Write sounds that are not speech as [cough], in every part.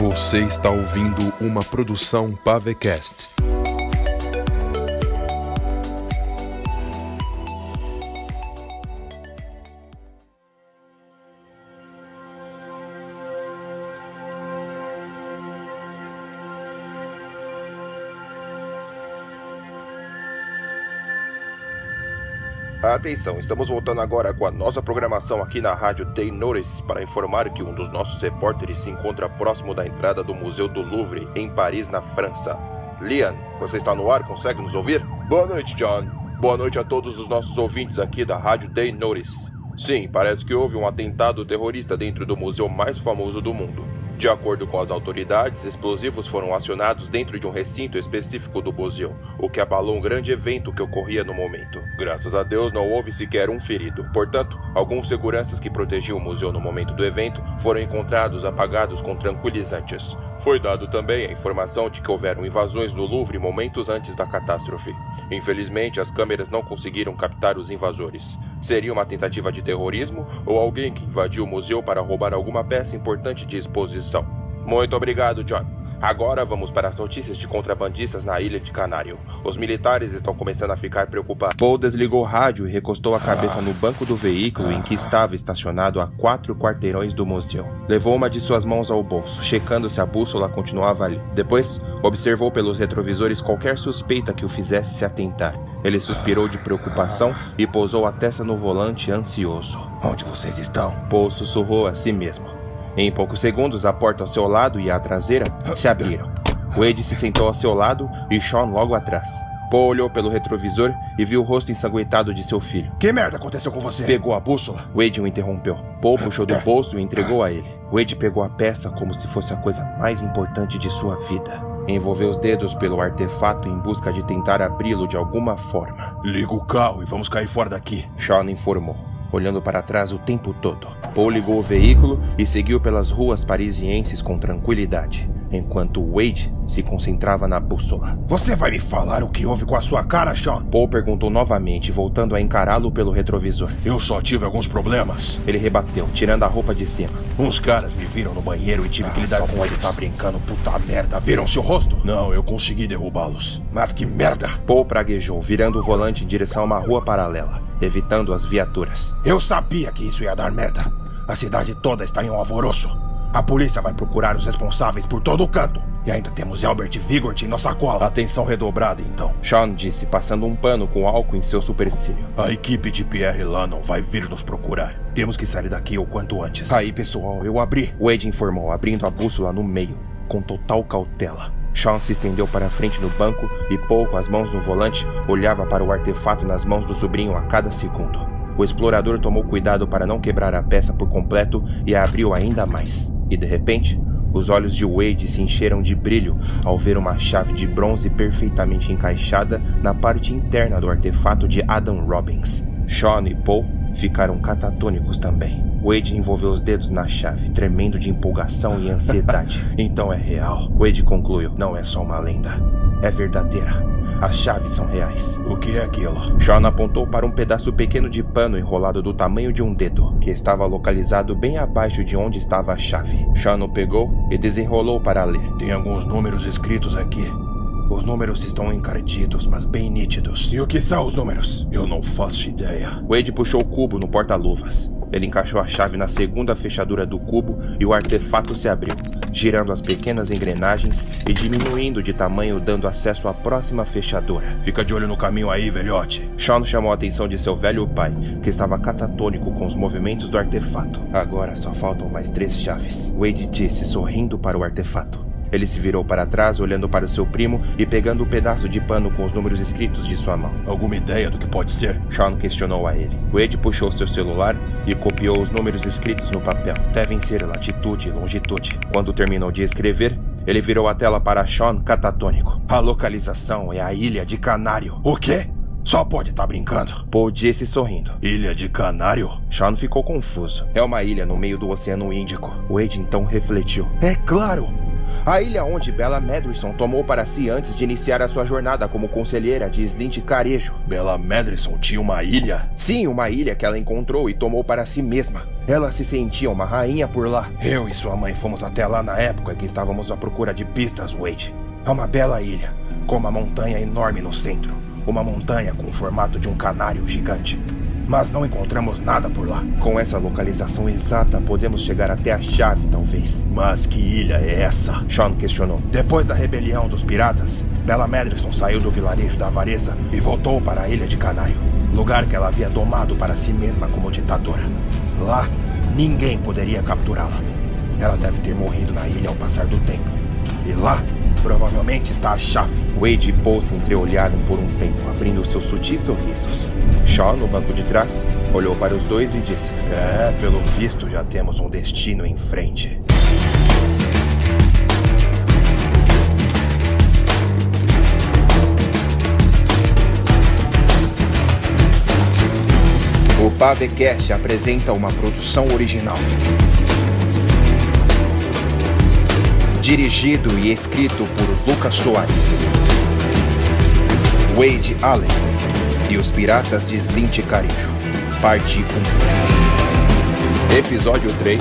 Você está ouvindo uma produção Pavecast. Atenção, estamos voltando agora com a nossa programação aqui na rádio Day Notice para informar que um dos nossos repórteres se encontra próximo da entrada do Museu do Louvre, em Paris, na França. Liam, você está no ar? Consegue nos ouvir? Boa noite, John. Boa noite a todos os nossos ouvintes aqui da rádio Day Notice. Sim, parece que houve um atentado terrorista dentro do museu mais famoso do mundo. De acordo com as autoridades, explosivos foram acionados dentro de um recinto específico do museu, o que abalou um grande evento que ocorria no momento. Graças a Deus não houve sequer um ferido. Portanto, alguns seguranças que protegiam o museu no momento do evento foram encontrados apagados com tranquilizantes. Foi dado também a informação de que houveram invasões no Louvre momentos antes da catástrofe. Infelizmente, as câmeras não conseguiram captar os invasores. Seria uma tentativa de terrorismo ou alguém que invadiu o museu para roubar alguma peça importante de exposição? Muito obrigado, John. Agora vamos para as notícias de contrabandistas na ilha de Canário. Os militares estão começando a ficar preocupados. Paul desligou o rádio e recostou a cabeça no banco do veículo em que estava estacionado a quatro quarteirões do museu. Levou uma de suas mãos ao bolso, checando se a bússola continuava ali. Depois, observou pelos retrovisores qualquer suspeita que o fizesse se atentar. Ele suspirou de preocupação e pousou a testa no volante ansioso. Onde vocês estão? Paul sussurrou a si mesmo. Em poucos segundos, a porta ao seu lado e a traseira se abriram. Wade se sentou ao seu lado e Sean logo atrás. Paul olhou pelo retrovisor e viu o rosto ensanguentado de seu filho. Que merda aconteceu com você? Pegou a bússola? Wade o interrompeu. Paul puxou do bolso e entregou a ele. Wade pegou a peça como se fosse a coisa mais importante de sua vida. Envolveu os dedos pelo artefato em busca de tentar abri-lo de alguma forma. Liga o carro e vamos cair fora daqui. Sean informou olhando para trás o tempo todo. Paul ligou o veículo e seguiu pelas ruas parisienses com tranquilidade, enquanto Wade se concentrava na bússola. Você vai me falar o que houve com a sua cara, Sean? Paul perguntou novamente, voltando a encará-lo pelo retrovisor. Eu só tive alguns problemas. Ele rebateu, tirando a roupa de cima. Uns caras me viram no banheiro e tive ah, que lidar com ele. Tá brincando, puta merda. Viram seu rosto? Não, eu consegui derrubá-los. Mas que merda! Paul praguejou, virando o volante em direção a uma rua paralela evitando as viaturas. Eu sabia que isso ia dar merda. A cidade toda está em um alvoroço. A polícia vai procurar os responsáveis por todo o canto. E ainda temos Albert Vigort em nossa cola. Atenção redobrada, então. Sean disse, passando um pano com álcool em seu supercílio. A equipe de Pierre Lannon vai vir nos procurar. Temos que sair daqui o quanto antes. Aí, pessoal, eu abri. Wade informou, abrindo a bússola no meio, com total cautela. Sean se estendeu para a frente no banco e Paul, com as mãos no volante, olhava para o artefato nas mãos do sobrinho a cada segundo. O explorador tomou cuidado para não quebrar a peça por completo e a abriu ainda mais. E de repente, os olhos de Wade se encheram de brilho ao ver uma chave de bronze perfeitamente encaixada na parte interna do artefato de Adam Robbins. Sean e Paul ficaram catatônicos também. Wade envolveu os dedos na chave, tremendo de empolgação e ansiedade. [laughs] então é real. Wade concluiu: não é só uma lenda. É verdadeira. As chaves são reais. O que é aquilo? Sean apontou para um pedaço pequeno de pano enrolado do tamanho de um dedo, que estava localizado bem abaixo de onde estava a chave. Sean o pegou e desenrolou para ler. Tem alguns números escritos aqui. Os números estão encardidos, mas bem nítidos. E o que são os números? Eu não faço ideia. Wade puxou o cubo no porta-luvas. Ele encaixou a chave na segunda fechadura do cubo e o artefato se abriu, girando as pequenas engrenagens e diminuindo de tamanho, dando acesso à próxima fechadura. Fica de olho no caminho aí, velhote. Sean chamou a atenção de seu velho pai, que estava catatônico com os movimentos do artefato. Agora só faltam mais três chaves. Wade disse, sorrindo para o artefato. Ele se virou para trás, olhando para o seu primo e pegando um pedaço de pano com os números escritos de sua mão. Alguma ideia do que pode ser? Sean questionou a ele. Wade puxou seu celular e copiou os números escritos no papel. Devem ser latitude e longitude. Quando terminou de escrever, ele virou a tela para Sean catatônico. A localização é a Ilha de Canário. O quê? Só pode estar tá brincando. Paul disse sorrindo. Ilha de Canário? Sean ficou confuso. É uma ilha no meio do Oceano Índico. Wade então refletiu. É claro! A ilha onde Bella Madrison tomou para si antes de iniciar a sua jornada como conselheira de Slint Carejo. Bella Madrison tinha uma ilha? Sim, uma ilha que ela encontrou e tomou para si mesma. Ela se sentia uma rainha por lá. Eu e sua mãe fomos até lá na época que estávamos à procura de pistas, Wade. É uma bela ilha, com uma montanha enorme no centro. Uma montanha com o formato de um canário gigante. Mas não encontramos nada por lá. Com essa localização exata, podemos chegar até a chave, talvez. Mas que ilha é essa? Sean questionou. Depois da rebelião dos piratas, Bella Medrison saiu do vilarejo da Avareza e voltou para a ilha de Canário, lugar que ela havia tomado para si mesma como ditadora. Lá, ninguém poderia capturá-la. Ela deve ter morrido na ilha ao passar do tempo. E lá, provavelmente está a chave. Wade e Paul se entreolharam por um tempo, abrindo seus sutis sorrisos. Shaw, no banco de trás, olhou para os dois e disse: É, pelo visto já temos um destino em frente. O Pavecast apresenta uma produção original. Dirigido e escrito por Lucas Soares. Wade Allen e os Piratas de Slint Carijo. Parte 1. Episódio 3.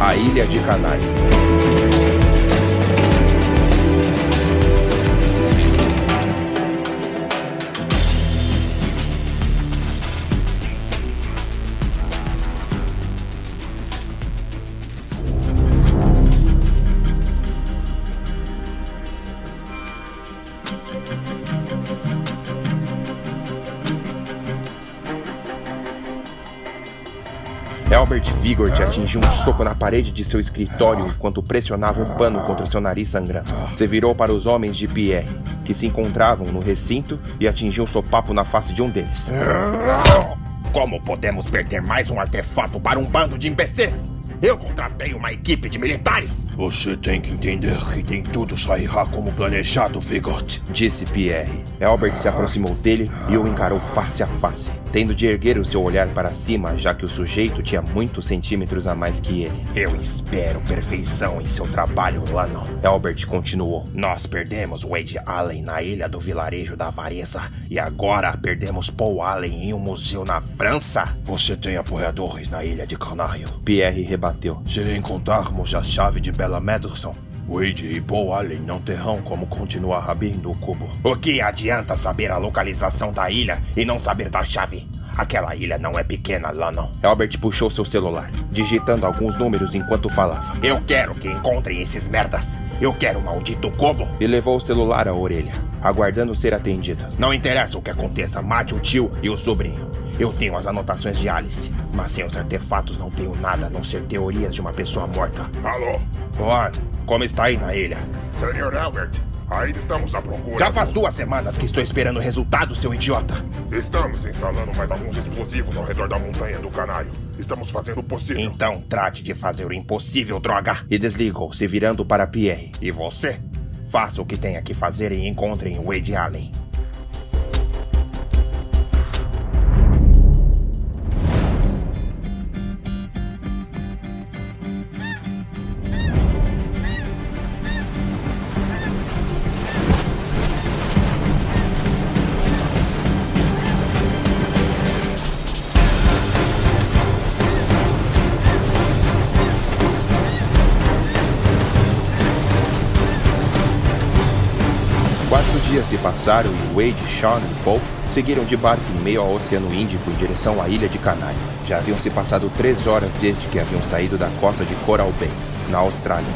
A Ilha de Canário. Albert Vigort atingiu um soco na parede de seu escritório enquanto pressionava um pano contra seu nariz sangrando. Se virou para os homens de Pierre, que se encontravam no recinto, e atingiu um sopapo na face de um deles. Como podemos perder mais um artefato para um bando de imbecis? Eu contratei uma equipe de militares. Você tem que entender que nem tudo sairá como planejado, Vigort. Disse Pierre. Albert se aproximou dele e o encarou face a face, tendo de erguer o seu olhar para cima, já que o sujeito tinha muitos centímetros a mais que ele. Eu espero perfeição em seu trabalho, Lano. Albert continuou. Nós perdemos Wade Allen na ilha do vilarejo da Avareza e agora perdemos Paul Allen em um museu na França. Você tem apoiadores na ilha de Canário. Pierre rebateu. Se encontrarmos a chave de Bella Medicine, Wade e Paul Allen não terão como continuar abrindo o cubo. O que adianta saber a localização da ilha e não saber da chave? Aquela ilha não é pequena, Lannon. Albert puxou seu celular, digitando alguns números enquanto falava. Eu quero que encontrem esses merdas. Eu quero o maldito cubo. E levou o celular à orelha, aguardando ser atendido. Não interessa o que aconteça, mate o tio e o sobrinho. Eu tenho as anotações de Alice, mas sem os artefatos não tenho nada a não ser teorias de uma pessoa morta. Alô? Juan, como está aí na ilha? Senhor Albert, ainda estamos à procura. Já faz duas semanas que estou esperando o resultado, seu idiota. Estamos instalando mais alguns explosivos ao redor da montanha do canário. Estamos fazendo o possível. Então trate de fazer o impossível, droga. E desligou, se virando para Pierre. E você? Faça o que tenha que fazer e encontrem Wade Allen. Passaram e Wade, Sean e Paul seguiram de barco em meio ao Oceano Índico em direção à ilha de Canário. Já haviam se passado três horas desde que haviam saído da costa de Coral Bay, na Austrália.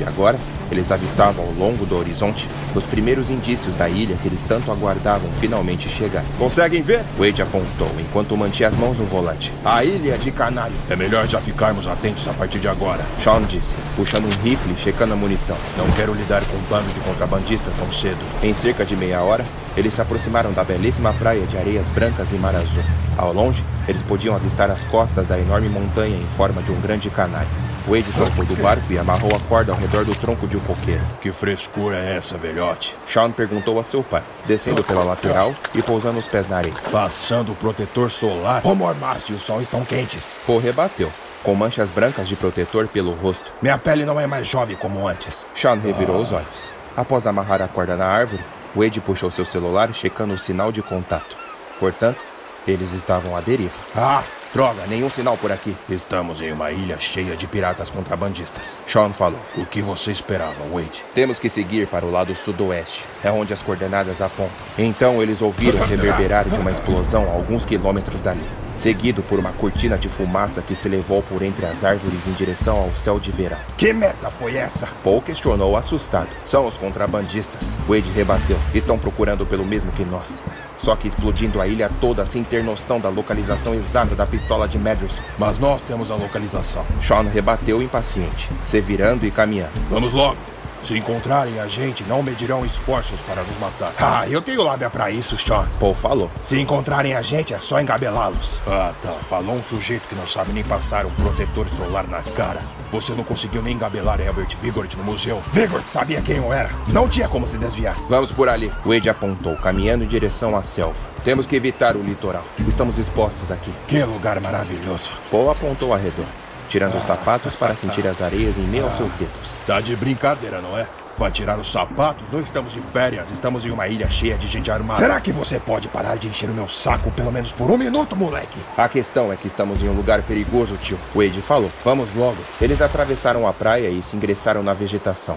E agora, eles avistavam ao longo do horizonte os primeiros indícios da ilha que eles tanto aguardavam finalmente chegar. Conseguem ver? Wade apontou enquanto mantinha as mãos no volante. A ilha de Canário. É melhor já ficarmos atentos a partir de agora. Sean disse, puxando um rifle e checando a munição. Não quero lidar com um bando de contrabandistas tão cedo. Em cerca de meia hora, eles se aproximaram da belíssima praia de areias brancas e mar azul. Ao longe, eles podiam avistar as costas da enorme montanha em forma de um grande canário. Wade saltou do barco e amarrou a corda ao redor do tronco de um coqueiro. Que frescura é essa, velhote? Sean perguntou a seu pai, descendo pela lateral e pousando os pés na areia. Passando o protetor solar. O mormaço e o sol estão quentes. Paul rebateu, com manchas brancas de protetor pelo rosto. Minha pele não é mais jovem como antes. Sean revirou os olhos. Após amarrar a corda na árvore, Wade puxou seu celular checando o sinal de contato. Portanto, eles estavam à deriva. Ah, Droga, nenhum sinal por aqui. Estamos em uma ilha cheia de piratas contrabandistas. Sean falou. O que você esperava, Wade? Temos que seguir para o lado sudoeste. É onde as coordenadas apontam. Então eles ouviram o reverberar de uma explosão a alguns quilômetros dali. Seguido por uma cortina de fumaça que se levou por entre as árvores em direção ao céu de verão. Que merda foi essa? Paul questionou assustado. São os contrabandistas. Wade rebateu. Estão procurando pelo mesmo que nós. Só que explodindo a ilha toda sem ter noção da localização exata da pistola de Madison. Mas nós temos a localização. Sean rebateu impaciente, se virando e caminhando. Vamos logo. Se encontrarem a gente, não medirão esforços para nos matar. Ah, eu tenho lábia para isso, Sean. Paul falou. Se encontrarem a gente, é só engabelá-los. Ah, tá. Falou um sujeito que não sabe nem passar um protetor solar na cara. Você não conseguiu nem engabelar Albert Vigort no museu. Vigort sabia quem eu era. Não tinha como se desviar. Vamos por ali. Wade apontou, caminhando em direção à selva. Temos que evitar o litoral. Estamos expostos aqui. Que lugar maravilhoso. Paul apontou ao redor tirando os sapatos para sentir as areias em meio aos seus dedos. Tá de brincadeira, não é? Vai tirar os sapatos? Não estamos de férias, estamos em uma ilha cheia de gente armada. Será que você pode parar de encher o meu saco pelo menos por um minuto, moleque? A questão é que estamos em um lugar perigoso, tio. Wade falou. Vamos logo. Eles atravessaram a praia e se ingressaram na vegetação.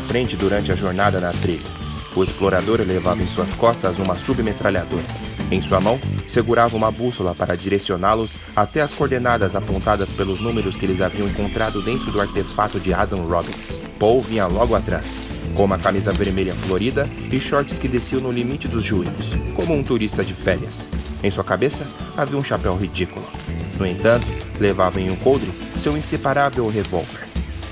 À frente durante a jornada na trilha. O explorador levava em suas costas uma submetralhadora. Em sua mão, segurava uma bússola para direcioná-los até as coordenadas apontadas pelos números que eles haviam encontrado dentro do artefato de Adam Robbins. Paul vinha logo atrás, com uma camisa vermelha florida e shorts que desciam no limite dos joelhos, como um turista de férias. Em sua cabeça havia um chapéu ridículo. No entanto, levava em um coldre seu inseparável revólver.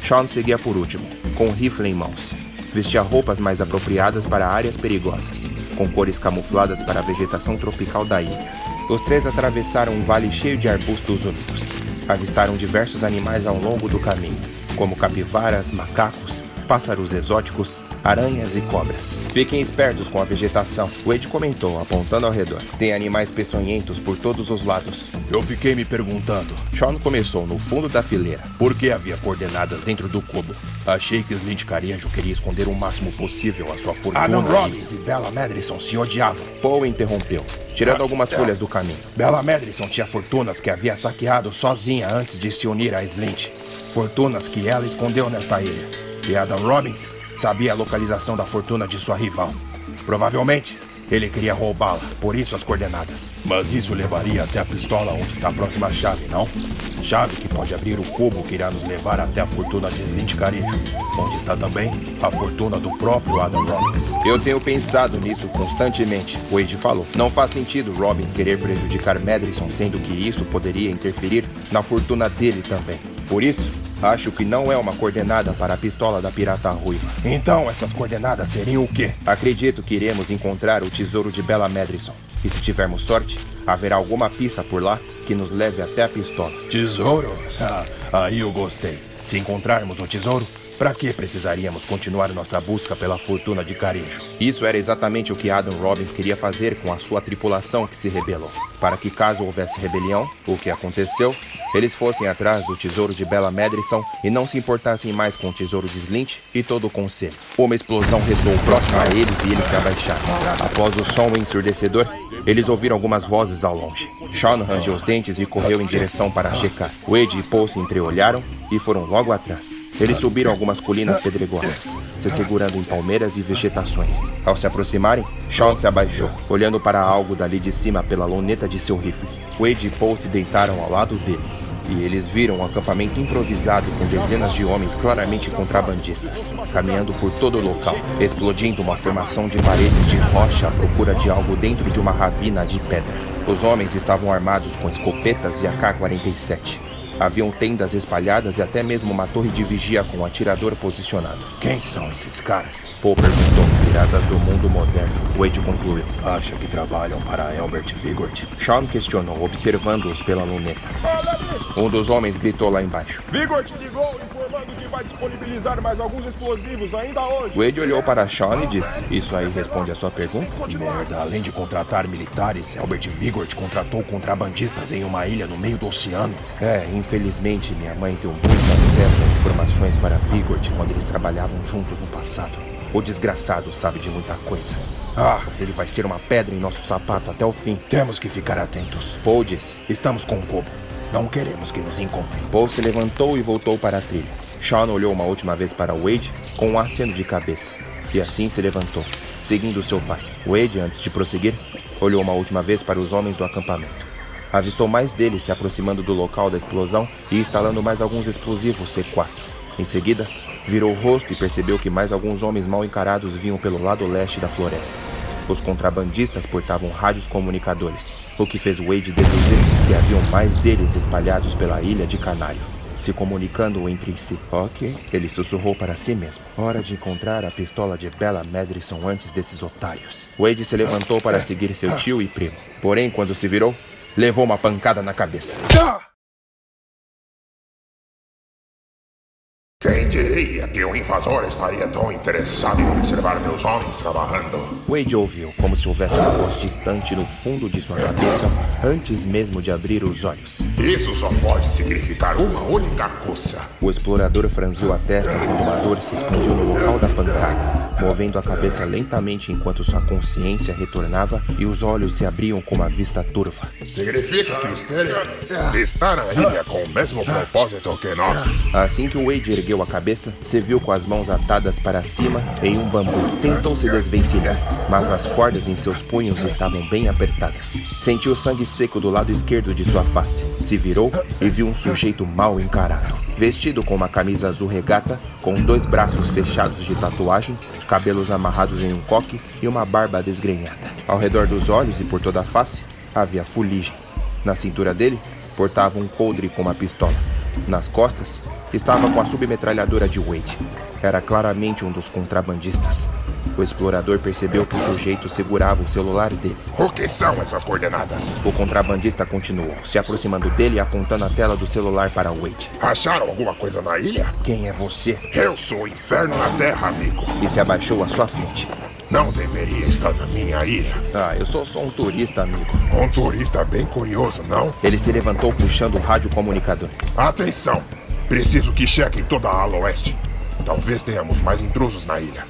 Sean seguia por último, com rifle em mãos. Vestia roupas mais apropriadas para áreas perigosas, com cores camufladas para a vegetação tropical da ilha. Os três atravessaram um vale cheio de arbustos únicos. Avistaram diversos animais ao longo do caminho, como capivaras, macacos, pássaros exóticos, aranhas e cobras. Fiquem espertos com a vegetação, Wade comentou, apontando ao redor. Tem animais peçonhentos por todos os lados. Eu fiquei me perguntando. Sean começou no fundo da fileira. Por que havia coordenadas dentro do cubo? Achei que Slint Carejo queria esconder o máximo possível a sua fortuna. Adam Robbins e Bella Madison se odiavam. Paul interrompeu, tirando algumas folhas do caminho. Bella Madison tinha fortunas que havia saqueado sozinha antes de se unir a Slint. Fortunas que ela escondeu nesta ilha. E Adam Robbins sabia a localização da fortuna de sua rival. Provavelmente, ele queria roubá-la, por isso as coordenadas. Mas isso levaria até a pistola onde está a próxima chave, não? Chave que pode abrir o cubo que irá nos levar até a fortuna de Slint Carejo, onde está também a fortuna do próprio Adam Robbins. Eu tenho pensado nisso constantemente, Wade falou. Não faz sentido Robbins querer prejudicar Madison, sendo que isso poderia interferir na fortuna dele também. Por isso, Acho que não é uma coordenada para a pistola da pirata ruiva. Então, essas coordenadas seriam o quê? Acredito que iremos encontrar o tesouro de Bella Madison. E se tivermos sorte, haverá alguma pista por lá que nos leve até a pistola. Tesouro? [laughs] Ah, aí eu gostei. Se encontrarmos o tesouro, para que precisaríamos continuar nossa busca pela fortuna de Carejo? Isso era exatamente o que Adam Robbins queria fazer com a sua tripulação que se rebelou. Para que, caso houvesse rebelião, o que aconteceu, eles fossem atrás do tesouro de Bella Madison e não se importassem mais com o tesouro de Slint e todo o conselho. Uma explosão ressoou próximo a eles e eles se abaixaram. Após o som ensurdecedor, eles ouviram algumas vozes ao longe. Sean rangeu os dentes e correu em direção para checar. Wade e Paul se entreolharam e foram logo atrás. Eles subiram algumas colinas pedregosas, se segurando em palmeiras e vegetações. Ao se aproximarem, Sean se abaixou, olhando para algo dali de cima pela luneta de seu rifle. Wade e Paul se deitaram ao lado dele, e eles viram um acampamento improvisado com dezenas de homens claramente contrabandistas, caminhando por todo o local, explodindo uma formação de paredes de rocha à procura de algo dentro de uma ravina de pedra. Os homens estavam armados com escopetas e AK-47. Haviam tendas espalhadas e até mesmo uma torre de vigia com um atirador posicionado. Quem são esses caras? Paul perguntou. Piratas do mundo moderno. Wade concluiu. Acha que trabalham para Albert Vigort? Sean questionou, observando-os pela luneta. Um dos homens gritou lá embaixo. Vigort ligou vai disponibilizar mais alguns explosivos ainda hoje. Wade olhou para Sean e disse: Isso aí responde a sua pergunta? Merda, além de contratar militares, Albert Vigort contratou contrabandistas em uma ilha no meio do oceano. É, infelizmente minha mãe deu muito acesso a informações para Vigort quando eles trabalhavam juntos no passado. O desgraçado sabe de muita coisa. Ah, ele vai ser uma pedra em nosso sapato até o fim. Temos que ficar atentos. Paul disse: Estamos com o Kobo. Não queremos que nos encontrem. Paul se levantou e voltou para a trilha. Sean olhou uma última vez para Wade com um aceno de cabeça. E assim se levantou, seguindo seu pai. Wade, antes de prosseguir, olhou uma última vez para os homens do acampamento. Avistou mais deles se aproximando do local da explosão e instalando mais alguns explosivos C4. Em seguida, virou o rosto e percebeu que mais alguns homens mal encarados vinham pelo lado leste da floresta. Os contrabandistas portavam rádios comunicadores, o que fez Wade deduzir que haviam mais deles espalhados pela ilha de Canário, se comunicando entre si. Ok, ele sussurrou para si mesmo. Hora de encontrar a pistola de Bella Madrison antes desses otários. Wade se levantou para seguir seu tio e primo. Porém, quando se virou, levou uma pancada na cabeça. Quem que o invasor estaria tão interessado em observar meus homens trabalhando? Wade ouviu como se houvesse uma voz distante no fundo de sua cabeça antes mesmo de abrir os olhos. Isso só pode significar uma única coisa. O explorador franziu a testa quando uma dor se expandiu no local da pancada, movendo a cabeça lentamente enquanto sua consciência retornava e os olhos se abriam com uma vista turva. Significa que Stellian está na ilha com o mesmo propósito que nós. Assim que o Wade ergueu a cabeça, se viu com as mãos atadas para cima em um bambu. Tentou se desvencilhar, mas as cordas em seus punhos estavam bem apertadas. Sentiu sangue seco do lado esquerdo de sua face. Se virou e viu um sujeito mal encarado. Vestido com uma camisa azul regata, com dois braços fechados de tatuagem, cabelos amarrados em um coque e uma barba desgrenhada. Ao redor dos olhos e por toda a face, havia fuligem. Na cintura dele, portava um coldre com uma pistola. Nas costas, estava com a submetralhadora de Wade. Era claramente um dos contrabandistas. O explorador percebeu que o sujeito segurava o celular dele. O que são essas coordenadas? O contrabandista continuou, se aproximando dele e apontando a tela do celular para Wade. Acharam alguma coisa na ilha? Quem é você? Eu sou o inferno na terra, amigo. E se abaixou à sua frente. Não deveria estar na minha ilha. Ah, eu sou só um turista, amigo. Um turista bem curioso, não? Ele se levantou puxando o rádio comunicador. Atenção! Preciso que chequem toda a ala oeste. Talvez tenhamos mais intrusos na ilha.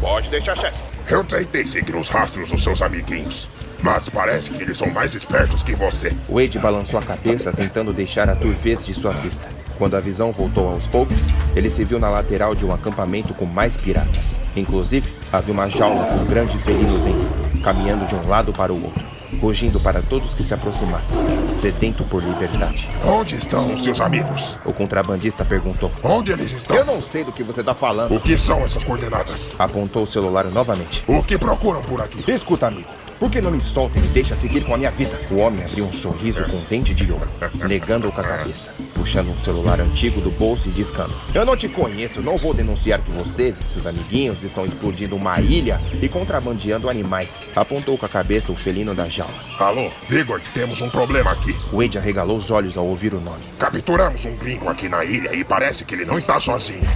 Pode deixar, chefe. Eu tentei seguir os rastros dos seus amiguinhos, mas parece que eles são mais espertos que você. Wade balançou a cabeça tentando deixar a turvez de sua vista. Quando a visão voltou aos poucos, ele se viu na lateral de um acampamento com mais piratas. Inclusive, havia uma jaula com um grande felino dentro, caminhando de um lado para o outro, rugindo para todos que se aproximassem, sedento por liberdade. Onde estão os seus amigos? O contrabandista perguntou. Onde eles estão? Eu não sei do que você está falando. O que são essas coordenadas? Apontou o celular novamente. O que procuram por aqui? Escuta, amigo. Por que não me solta e me deixa seguir com a minha vida? O homem abriu um sorriso com dente de ouro, negando com a cabeça, puxando um celular antigo do bolso e discando. Eu não te conheço, não vou denunciar que vocês e seus amiguinhos estão explodindo uma ilha e contrabandeando animais. Apontou com a cabeça o felino da jaula. Alô, Vigor, temos um problema aqui. Wade arregalou os olhos ao ouvir o nome. Capturamos um gringo aqui na ilha e parece que ele não está sozinho.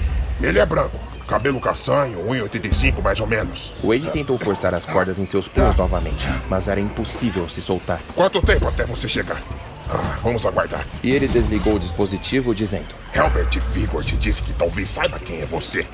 Ele é branco, cabelo castanho, 1,85 mais ou menos. Wade tentou forçar as cordas em seus punhos novamente, mas era impossível se soltar. Quanto tempo até você chegar? Ah, vamos aguardar. E ele desligou o dispositivo, dizendo: Herbert Vigor te disse que talvez saiba quem é você.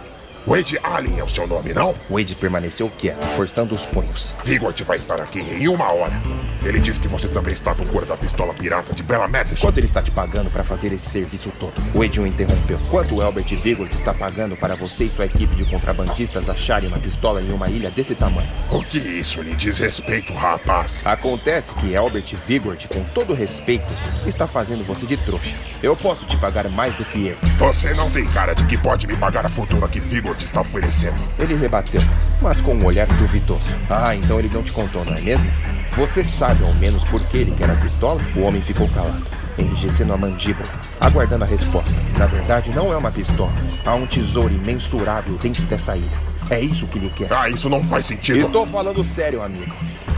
Wade Allen é o seu nome, não? Wade permaneceu quieto, forçando os punhos. Vigor vai estar aqui em uma hora. Ele disse que você também está à procura da pistola pirata de Bella Madison. Quanto ele está te pagando para fazer esse serviço todo? Wade o interrompeu. Quanto Albert Vigor está pagando para você e sua equipe de contrabandistas acharem uma pistola em uma ilha desse tamanho? O que isso lhe diz respeito, rapaz? Acontece que Albert Vigor, com todo respeito, está fazendo você de trouxa. Eu posso te pagar mais do que ele. Você não tem cara de que pode me pagar a fortuna que Vigor te está oferecendo. Ele rebateu, mas com um olhar duvidoso. Ah, então ele não te contou, não é mesmo? Você sabe ao menos por que ele quer a pistola? O homem ficou calado, enrijecendo a mandíbula, aguardando a resposta. Na verdade, não é uma pistola. Há um tesouro imensurável dentro dessa ilha. É isso que ele quer. Ah, isso não faz sentido. Estou falando sério, amigo.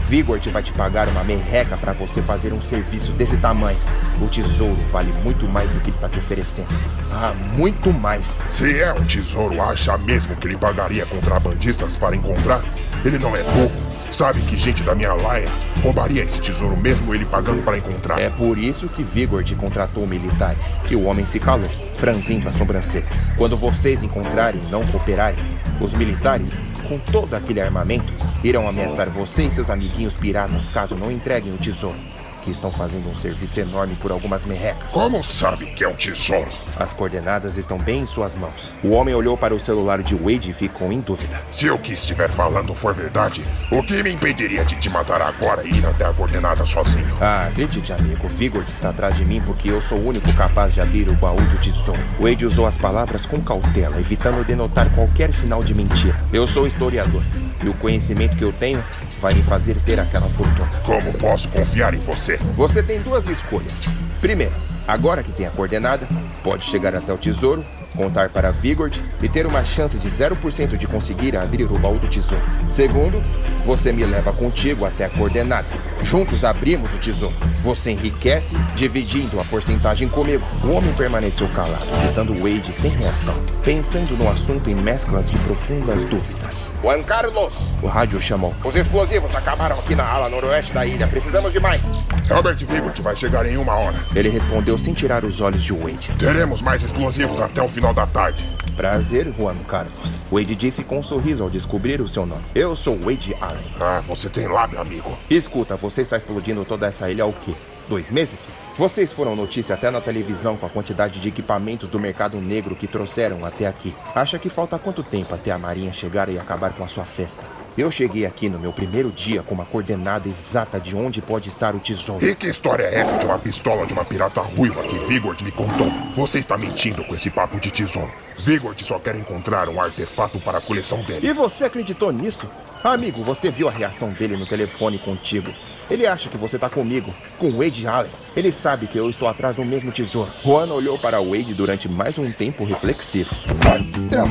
Vigort vai te pagar uma merreca para você fazer um serviço desse tamanho. O tesouro vale muito mais do que ele tá te oferecendo. Ah, muito mais. Se é um tesouro, acha mesmo que ele pagaria contrabandistas para encontrar? Ele não é burro. Sabe que gente da minha laia roubaria esse tesouro mesmo ele pagando para encontrar. É por isso que Vigor te contratou militares. E o homem se calou, franzindo as sobrancelhas. Quando vocês encontrarem e não cooperarem, os militares, com todo aquele armamento, irão ameaçar você e seus amiguinhos piratas caso não entreguem o tesouro que estão fazendo um serviço enorme por algumas merrecas. Como sabe que é um tesouro? As coordenadas estão bem em suas mãos. O homem olhou para o celular de Wade e ficou em dúvida. Se o que estiver falando for verdade, o que me impediria de te matar agora e ir até a coordenada sozinho? Ah, acredite, amigo. Vigor está atrás de mim porque eu sou o único capaz de abrir o baú do tesouro. Wade usou as palavras com cautela, evitando denotar qualquer sinal de mentira. Eu sou historiador. E o conhecimento que eu tenho vai me fazer ter aquela fortuna. Como posso confiar em você? Você tem duas escolhas. Primeiro, agora que tem a coordenada, pode chegar até o tesouro contar para Vigord e ter uma chance de 0% de conseguir abrir o baú do tesouro. Segundo, você me leva contigo até a coordenada. Juntos abrimos o tesouro. Você enriquece, dividindo a porcentagem comigo. O homem permaneceu calado, fitando Wade sem reação, pensando no assunto em mesclas de profundas dúvidas. Juan Carlos! O rádio chamou. Os explosivos acabaram aqui na ala noroeste da ilha. Precisamos de mais. Robert Vigort vai chegar em uma hora. Ele respondeu sem tirar os olhos de Wade. Teremos mais explosivos até o final da tarde. Prazer, Juan Carlos. Wade disse com um sorriso ao descobrir o seu nome. Eu sou Wade Allen. Ah, você tem lábio, amigo. Escuta, você está explodindo toda essa ilha o quê? Dois meses? Vocês foram notícia até na televisão com a quantidade de equipamentos do mercado negro que trouxeram até aqui. Acha que falta quanto tempo até a Marinha chegar e acabar com a sua festa? Eu cheguei aqui no meu primeiro dia com uma coordenada exata de onde pode estar o tesouro. E que história é essa de uma pistola de uma pirata ruiva que Vigord me contou? Você está mentindo com esse papo de tesouro. Vigord só quer encontrar um artefato para a coleção dele. E você acreditou nisso? Amigo, você viu a reação dele no telefone contigo. Ele acha que você tá comigo, com Wade Allen. Ele sabe que eu estou atrás do mesmo tesouro. Juan olhou para Wade durante mais um tempo reflexivo.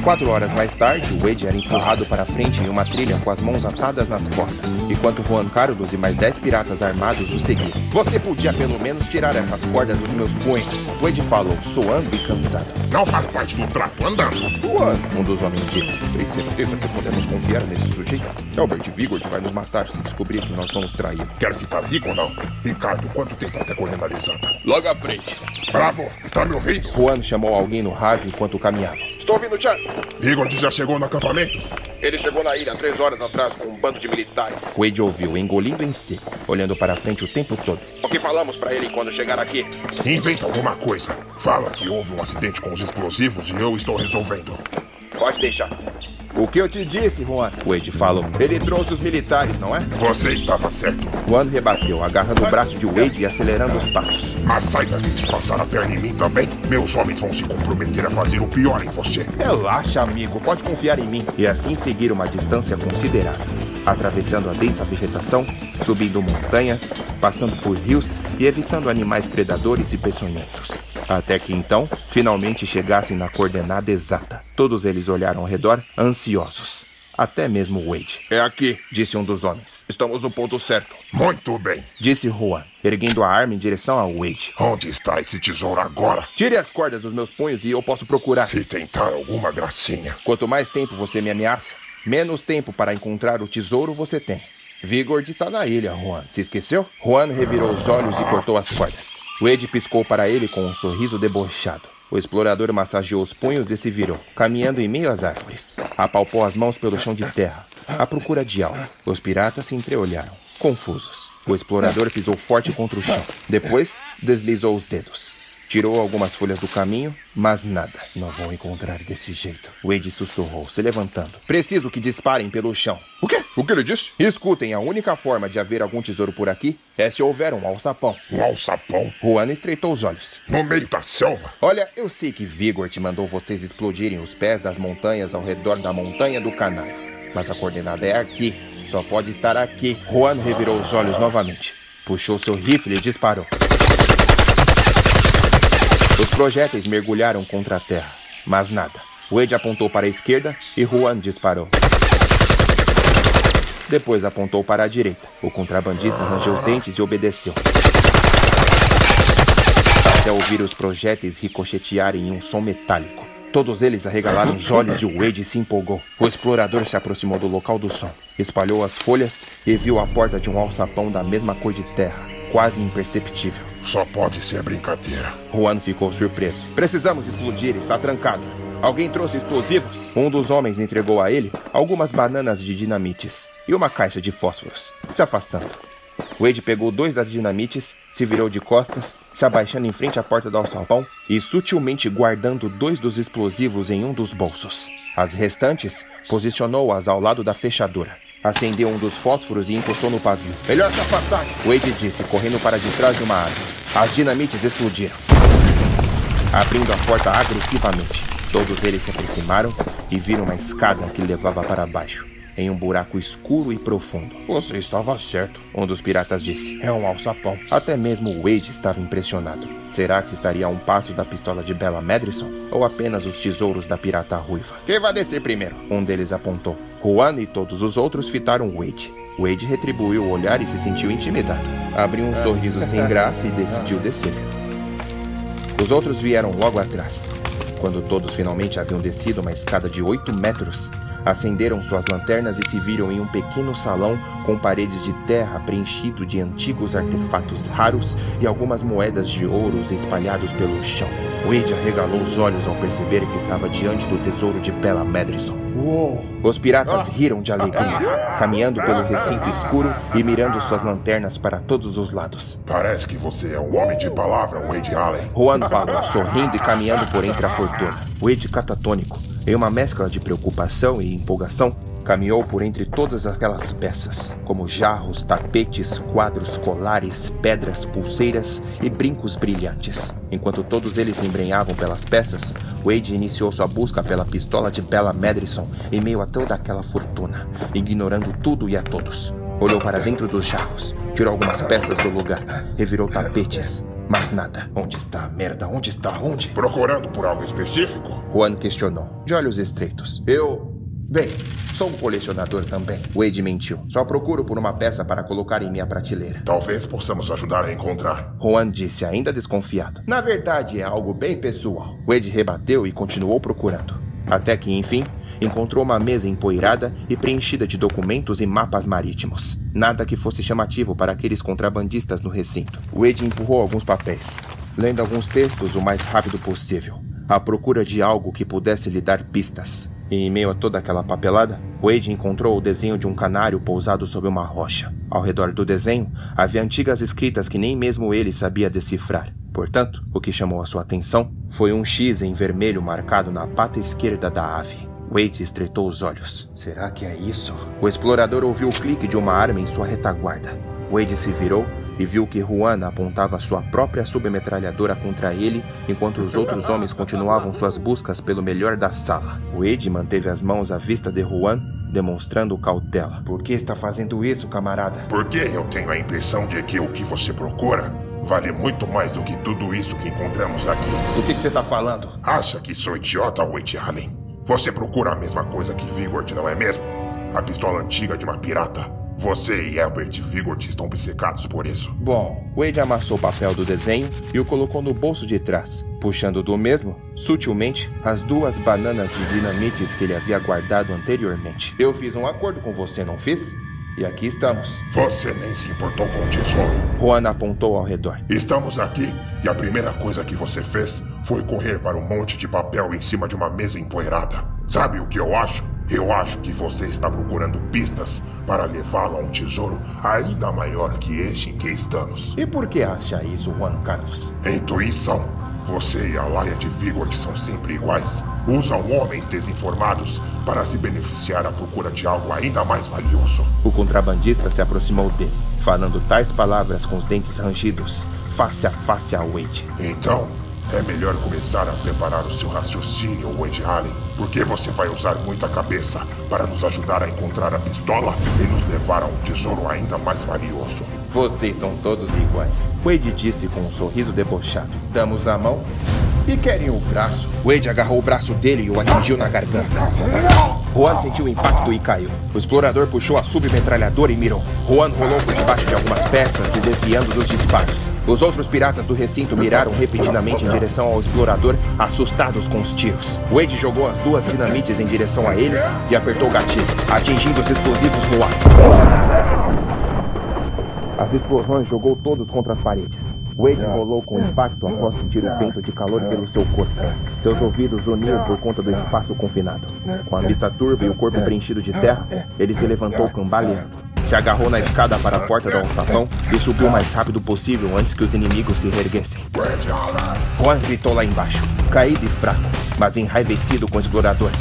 Quatro horas mais tarde, Wade era empurrado para frente em uma trilha com as mãos atadas nas costas, enquanto Juan Carlos e mais dez piratas armados o seguiam. Você podia pelo menos tirar essas cordas dos meus punhos. Wade falou, soando e cansado. Não faz parte do trato, andando. Juan, um dos homens disse. Tem certeza que podemos confiar nesse sujeito? Albert Vigord vai nos matar se descobrir que nós vamos traí-lo. Quer ficar rico ou não? Ricardo, quanto tempo até coordenada exata? Logo à frente. Bravo, está me ouvindo? Juan chamou alguém no rádio enquanto caminhava. Estou ouvindo, Chan. Vigord já chegou no acampamento? Ele chegou na ilha três horas atrás com um bando de militares. Wade ouviu, engolindo em seco, olhando para frente o tempo todo. O que falamos para ele quando chegar aqui? Inventa alguma coisa. Fala que houve um acidente com os explosivos e eu estou resolvendo. Pode deixar. O que eu te disse, Juan? Wade falou. Ele trouxe os militares, não é? Você estava certo. Juan rebateu, agarrando o braço de Wade e acelerando os passos. Mas saiba que se passar a perna em mim também, meus homens vão se comprometer a fazer o pior em você. Relaxa, amigo. Pode confiar em mim. E assim seguir uma distância considerável. Atravessando a densa vegetação, subindo montanhas, passando por rios e evitando animais predadores e peçonhentos. Até que então, finalmente chegassem na coordenada exata. Todos eles olharam ao redor, ansiosos. Até mesmo Wade. É aqui, Disse um dos homens. estamos no ponto certo. Muito bem. Disse Juan, erguendo a arma em direção a Wade. Onde está esse tesouro agora? Tire as cordas dos meus punhos e eu posso procurar. Se tentar alguma gracinha. Quanto mais tempo você me ameaça, menos tempo para encontrar o tesouro você tem. Vigord está na ilha, Juan. Se esqueceu? Juan revirou os olhos e cortou as cordas. Wade piscou para ele com um sorriso debochado. O explorador massageou os punhos e se virou, caminhando em meio às árvores. Apalpou as mãos pelo chão de terra, à procura de algo. Os piratas se entreolharam, confusos. O explorador pisou forte contra o chão. Depois, deslizou os dedos. Tirou algumas folhas do caminho, mas nada. Não vou encontrar desse jeito. Wade sussurrou, se levantando. Preciso que disparem pelo chão. O quê? O que ele disse? Escutem, a única forma de haver algum tesouro por aqui é se houver um alçapão. Um alçapão? Juan estreitou os olhos. No meio da selva? Olha, eu sei que Vigor te mandou vocês explodirem os pés das montanhas ao redor da montanha do Canário. Mas a coordenada é aqui. Só pode estar aqui. Juan revirou os olhos novamente. Puxou seu rifle e disparou. Os projéteis mergulharam contra a terra, mas nada. Wade apontou para a esquerda e Juan disparou. Depois apontou para a direita. O contrabandista rangeu os dentes e obedeceu. Até ouvir os projéteis ricochetearem em um som metálico. Todos eles arregalaram os olhos e o Wade se empolgou. O explorador se aproximou do local do som, espalhou as folhas e viu a porta de um alçapão da mesma cor de terra, quase imperceptível. Só pode ser brincadeira. Juan ficou surpreso. Precisamos explodir, está trancado. Alguém trouxe explosivos? Um dos homens entregou a ele algumas bananas de dinamites e uma caixa de fósforos, se afastando. Wade pegou dois das dinamites, se virou de costas, se abaixando em frente à porta do alçapão e sutilmente guardando dois dos explosivos em um dos bolsos. As restantes, posicionou-as ao lado da fechadura. Acendeu um dos fósforos e encostou no pavio. Melhor se afastar, Wade disse, correndo para de trás de uma árvore. As dinamites explodiram, abrindo a porta agressivamente. Todos eles se aproximaram e viram uma escada que levava para baixo em um buraco escuro e profundo. Você estava certo, um dos piratas disse. É um alçapão. Até mesmo Wade estava impressionado. Será que estaria a um passo da pistola de Bella Madison? Ou apenas os tesouros da pirata ruiva? Quem vai descer primeiro? Um deles apontou. Juan e todos os outros fitaram Wade. Wade retribuiu o olhar e se sentiu intimidado. Abriu um sorriso sem graça e [laughs] decidiu descer. Os outros vieram logo atrás. Quando todos finalmente haviam descido uma escada de 8 metros, Acenderam suas lanternas e se viram em um pequeno salão com paredes de terra preenchido de antigos artefatos raros e algumas moedas de ouros espalhados pelo chão. Wade arregalou os olhos ao perceber que estava diante do tesouro de Bella Madison. Uou! Os piratas riram de alegria, caminhando pelo recinto escuro e mirando suas lanternas para todos os lados. Parece que você é um homem de palavra, Wade Allen. Juan falou, sorrindo e caminhando por entre a fortuna. Wade catatônico, em uma mescla de preocupação e empolgação, caminhou por entre todas aquelas peças, como jarros, tapetes, quadros, colares, pedras, pulseiras e brincos brilhantes. Enquanto todos eles embrenhavam pelas peças, Wade iniciou sua busca pela pistola de Bella Madison em meio a toda aquela fortuna, ignorando tudo e a todos. Olhou para dentro dos jarros, tirou algumas peças do lugar, revirou tapetes, mas nada. Onde está a merda? Onde está? Onde? Procurando por algo específico? Juan questionou, de olhos estreitos. Eu. Bem, sou um colecionador também. Wade mentiu. Só procuro por uma peça para colocar em minha prateleira. Talvez possamos ajudar a encontrar. Juan disse, ainda desconfiado. Na verdade, é algo bem pessoal. Wade rebateu e continuou procurando. Até que, enfim, encontrou uma mesa empoeirada e preenchida de documentos e mapas marítimos. Nada que fosse chamativo para aqueles contrabandistas no recinto. Wade empurrou alguns papéis, lendo alguns textos o mais rápido possível, à procura de algo que pudesse lhe dar pistas. E em meio a toda aquela papelada, Wade encontrou o desenho de um canário pousado sobre uma rocha. Ao redor do desenho, havia antigas escritas que nem mesmo ele sabia decifrar. Portanto, o que chamou a sua atenção foi um X em vermelho marcado na pata esquerda da ave. Wade estreitou os olhos. Será que é isso? O explorador ouviu o clique de uma arma em sua retaguarda. Wade se virou e viu que Juan apontava sua própria submetralhadora contra ele, enquanto os outros homens continuavam suas buscas pelo melhor da sala. Wade manteve as mãos à vista de Juan, demonstrando cautela. Por que está fazendo isso, camarada? Porque eu tenho a impressão de que o que você procura vale muito mais do que tudo isso que encontramos aqui. Do que, que você está falando? Acha que sou idiota, Wade Allen? Você procura a mesma coisa que Vigort, não é mesmo? A pistola antiga de uma pirata. Você e Albert Vigort estão obcecados por isso. Bom, Wade amassou o papel do desenho e o colocou no bolso de trás, puxando do mesmo, sutilmente, as duas bananas de dinamites que ele havia guardado anteriormente. Eu fiz um acordo com você, não fiz? E aqui estamos. Você nem se importou com o tesouro. Juan apontou ao redor. Estamos aqui e a primeira coisa que você fez foi correr para um monte de papel em cima de uma mesa empoeirada. Sabe o que eu acho? Eu acho que você está procurando pistas para levá-lo a um tesouro ainda maior que este em que estamos. E por que acha isso, Juan Carlos? Intuição. Você e a Laia de Vigor são sempre iguais. Usam homens desinformados para se beneficiar à procura de algo ainda mais valioso. O contrabandista se aproximou dele, falando tais palavras com os dentes rangidos, face a face a Wade. Então, é melhor começar a preparar o seu raciocínio, Wade Allen, porque você vai usar muita cabeça para nos ajudar a encontrar a pistola e nos levar a um tesouro ainda mais valioso. Vocês são todos iguais. Wade disse com um sorriso debochado. Damos a mão e querem o braço. Wade agarrou o braço dele e o atingiu na garganta. Juan sentiu o impacto e caiu. O explorador puxou a submetralhadora e mirou. Juan rolou por debaixo de algumas peças, se desviando dos disparos. Os outros piratas do recinto miraram repetidamente em direção ao explorador, assustados com os tiros. Wade jogou as duas dinamites em direção a eles e apertou o gatilho, atingindo os explosivos no ar. As explosões jogou todos contra as paredes. Wade rolou com impacto após sentir o vento de calor pelo seu corpo. Seus ouvidos uniam por conta do espaço confinado. Com a vista turva e o corpo preenchido de terra, ele se levantou cambaleando. Se agarrou na escada para a porta do alçapão e subiu o mais rápido possível antes que os inimigos se reerguessem. Juan gritou lá embaixo, caído e fraco, mas enraivecido com o explorador.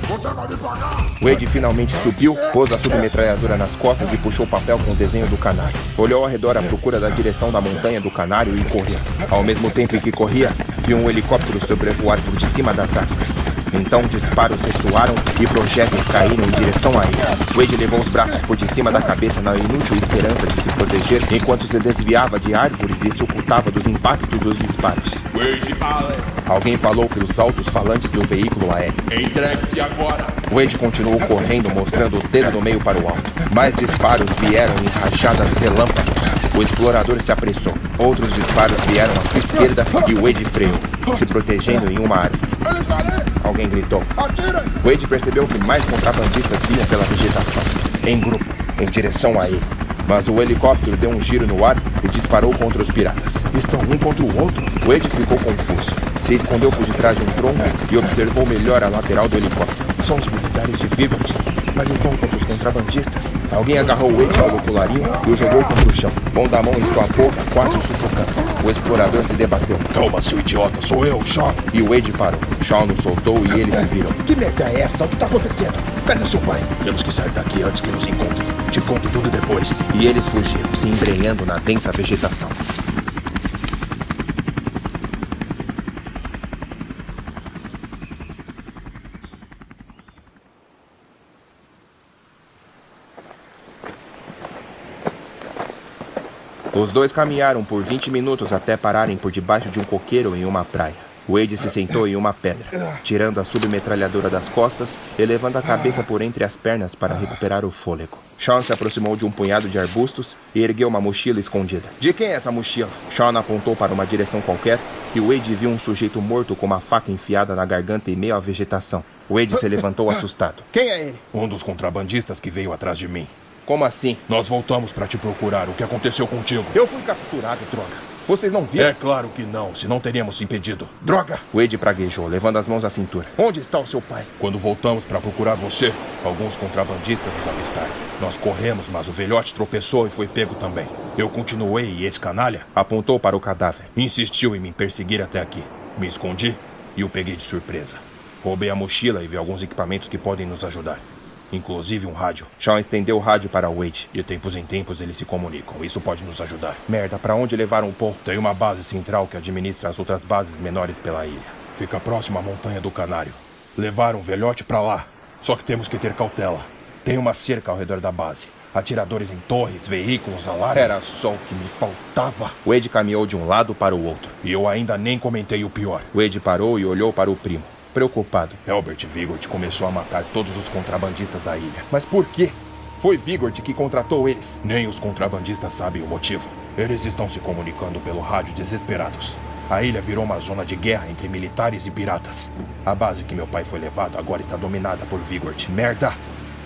Wade finalmente subiu, pôs a submetralhadora nas costas e puxou o papel com o desenho do canário. Olhou ao redor à procura da direção da montanha do canário e correu. Ao mesmo tempo em que corria, viu um helicóptero sobrevoar por de cima das árvores. Então disparos ressoaram e projéteis caíram em direção a ele. Wade levou os braços por de cima da cabeça na inútil esperança de se proteger enquanto se desviava de árvores e se ocultava dos impactos dos disparos. Wade Allen, Alguém falou pelos altos falantes do veículo aéreo. entregue-se agora. Wade continuou correndo, mostrando o dedo no meio para o alto. Mais disparos vieram em rajadas relâmpagos. O explorador se apressou. Outros disparos vieram à sua esquerda e Wade freou, se protegendo em uma árvore. Alguém gritou. Wade percebeu que mais contrabandistas vinham pela vegetação, em grupo, em direção a ele. Mas o helicóptero deu um giro no ar e disparou contra os piratas. Estão um contra o outro? Wade ficou confuso. Se escondeu por detrás de um tronco e observou melhor a lateral do helicóptero. São os militares de Vigort, mas estão contra os contrabandistas. Alguém agarrou Wade pelo colarinho e o jogou contra o chão, pondo a mão em sua boca, quase o sufocando. O explorador se debateu. Calma, seu idiota, sou eu, Sean. E o Wade parou. Shawn o soltou e ele se virou. Que merda é essa? O que tá acontecendo? Cadê seu pai? Temos que sair daqui antes que nos encontrem. Te conto tudo depois. E eles fugiram, se embrenhando na densa vegetação. Os dois caminharam por 20 minutos até pararem por debaixo de um coqueiro em uma praia. Wade se sentou em uma pedra, tirando a submetralhadora das costas e levando a cabeça por entre as pernas para recuperar o fôlego. Sean se aproximou de um punhado de arbustos e ergueu uma mochila escondida. De quem é essa mochila? Sean apontou para uma direção qualquer e Wade viu um sujeito morto com uma faca enfiada na garganta em meio à vegetação. Wade se levantou assustado. Quem é ele? Um dos contrabandistas que veio atrás de mim. Como assim? Nós voltamos para te procurar. O que aconteceu contigo? Eu fui capturado, droga. Vocês não viram? É claro que não, senão teríamos te impedido. Droga! Wade praguejou, levando as mãos à cintura. Onde está o seu pai? Quando voltamos para procurar você, alguns contrabandistas nos avistaram. Nós corremos, mas o velhote tropeçou e foi pego também. Eu continuei e esse canalha Apontou para o cadáver. insistiu em me perseguir até aqui. Me escondi e o peguei de surpresa. Roubei a mochila e vi alguns equipamentos que podem nos ajudar. Inclusive um rádio. Sean estendeu o rádio para Wade. De tempos em tempos eles se comunicam. Isso pode nos ajudar. Merda, para onde levaram o Paul? Tem uma base central que administra as outras bases menores pela ilha. Fica próximo à Montanha do Canário. Levaram o velhote pra lá. Só que temos que ter cautela. Tem uma cerca ao redor da base. Atiradores em torres, veículos, alarme. Era só o que me faltava. Wade caminhou de um lado para o outro. E eu ainda nem comentei o pior. Wade parou e olhou para o primo, preocupado. Albert Vigort começou a matar todos os contrabandistas da ilha. Mas por quê? Foi Vigort que contratou eles. Nem os contrabandistas sabem o motivo. Eles estão se comunicando pelo rádio desesperados. A ilha virou uma zona de guerra entre militares e piratas. A base que meu pai foi levado agora está dominada por Vigort. Merda!